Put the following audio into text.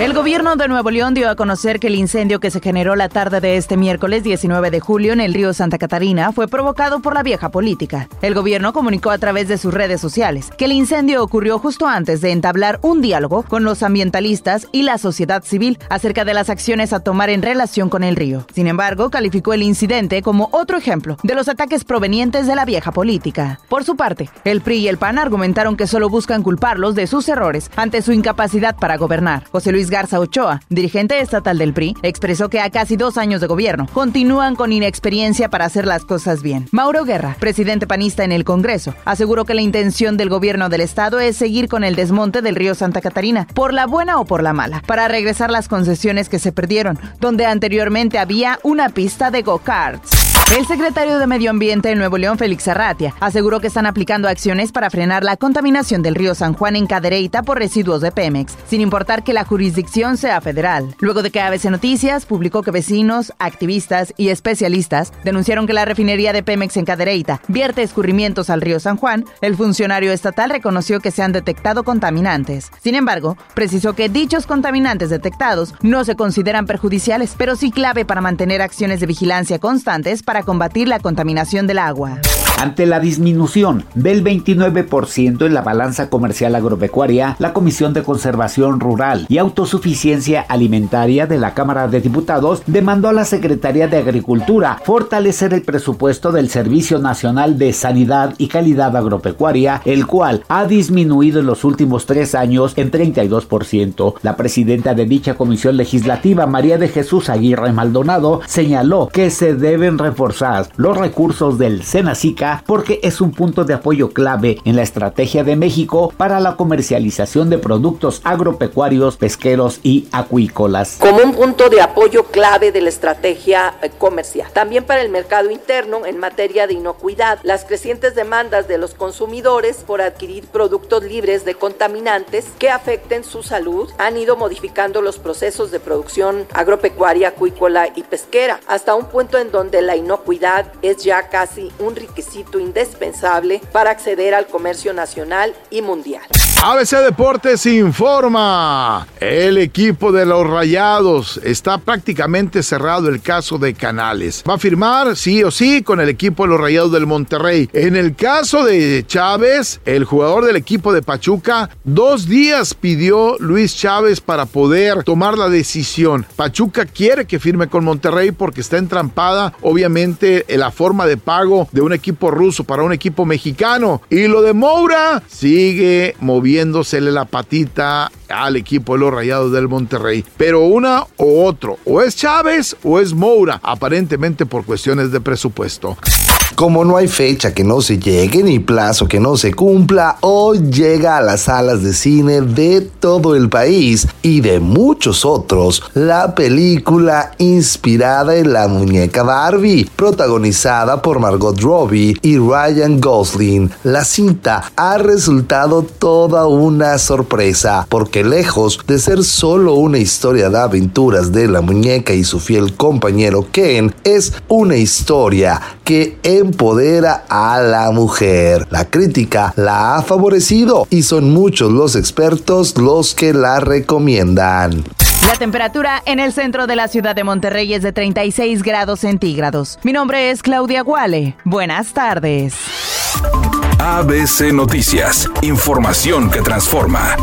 El gobierno de Nuevo León dio a conocer que el incendio que se generó la tarde de este miércoles 19 de julio en el río Santa Catarina fue provocado por la vieja política. El gobierno comunicó a través de sus redes sociales que el incendio ocurrió justo antes de entablar un diálogo con los ambientalistas y la sociedad civil acerca de las acciones a tomar en relación con el río. Sin embargo, calificó el incidente como otro ejemplo de los ataques provenientes de la vieja política. Por su parte, el PRI y el PAN argumentaron que solo buscan culparlos de sus errores ante su incapacidad para gobernar. José Luis Garza Ochoa, dirigente estatal del PRI, expresó que a casi dos años de gobierno continúan con inexperiencia para hacer las cosas bien. Mauro Guerra, presidente panista en el Congreso, aseguró que la intención del gobierno del estado es seguir con el desmonte del río Santa Catarina, por la buena o por la mala, para regresar las concesiones que se perdieron, donde anteriormente había una pista de go-karts. El secretario de Medio Ambiente en Nuevo León, Félix Arratia, aseguró que están aplicando acciones para frenar la contaminación del río San Juan en Cadereyta por residuos de Pemex, sin importar que la jurisdicción sea federal. Luego de que ABC Noticias publicó que vecinos, activistas y especialistas denunciaron que la refinería de Pemex en Cadereyta vierte escurrimientos al río San Juan, el funcionario estatal reconoció que se han detectado contaminantes. Sin embargo, precisó que dichos contaminantes detectados no se consideran perjudiciales, pero sí clave para mantener acciones de vigilancia constantes para combatir la contaminación del agua. Ante la disminución del 29% en la balanza comercial agropecuaria, la Comisión de Conservación Rural y Autosuficiencia Alimentaria de la Cámara de Diputados demandó a la Secretaría de Agricultura fortalecer el presupuesto del Servicio Nacional de Sanidad y Calidad Agropecuaria, el cual ha disminuido en los últimos tres años en 32%. La presidenta de dicha comisión legislativa, María de Jesús Aguirre Maldonado, señaló que se deben reforzar los recursos del Senacica porque es un punto de apoyo clave en la estrategia de México para la comercialización de productos agropecuarios, pesqueros y acuícolas. Como un punto de apoyo clave de la estrategia eh, comercial. También para el mercado interno en materia de inocuidad, las crecientes demandas de los consumidores por adquirir productos libres de contaminantes que afecten su salud han ido modificando los procesos de producción agropecuaria, acuícola y pesquera, hasta un punto en donde la inocuidad es ya casi un requisito indispensable para acceder al comercio nacional y mundial. ABC Deportes informa. El equipo de los Rayados está prácticamente cerrado el caso de Canales. Va a firmar sí o sí con el equipo de los Rayados del Monterrey. En el caso de Chávez, el jugador del equipo de Pachuca, dos días pidió Luis Chávez para poder tomar la decisión. Pachuca quiere que firme con Monterrey porque está entrampada, obviamente, en la forma de pago de un equipo ruso para un equipo mexicano. Y lo de Moura sigue moviendo viéndosele la patita al equipo de los Rayados del Monterrey. Pero una o otro, o es Chávez o es Moura, aparentemente por cuestiones de presupuesto. Como no hay fecha que no se llegue ni plazo que no se cumpla, hoy llega a las salas de cine de todo el país y de muchos otros la película inspirada en la muñeca Barbie, protagonizada por Margot Robbie y Ryan Gosling. La cinta ha resultado toda una sorpresa porque lejos de ser solo una historia de aventuras de la muñeca y su fiel compañero Ken, es una historia que empodera a la mujer. La crítica la ha favorecido y son muchos los expertos los que la recomiendan. La temperatura en el centro de la ciudad de Monterrey es de 36 grados centígrados. Mi nombre es Claudia Guale. Buenas tardes. ABC Noticias, información que transforma.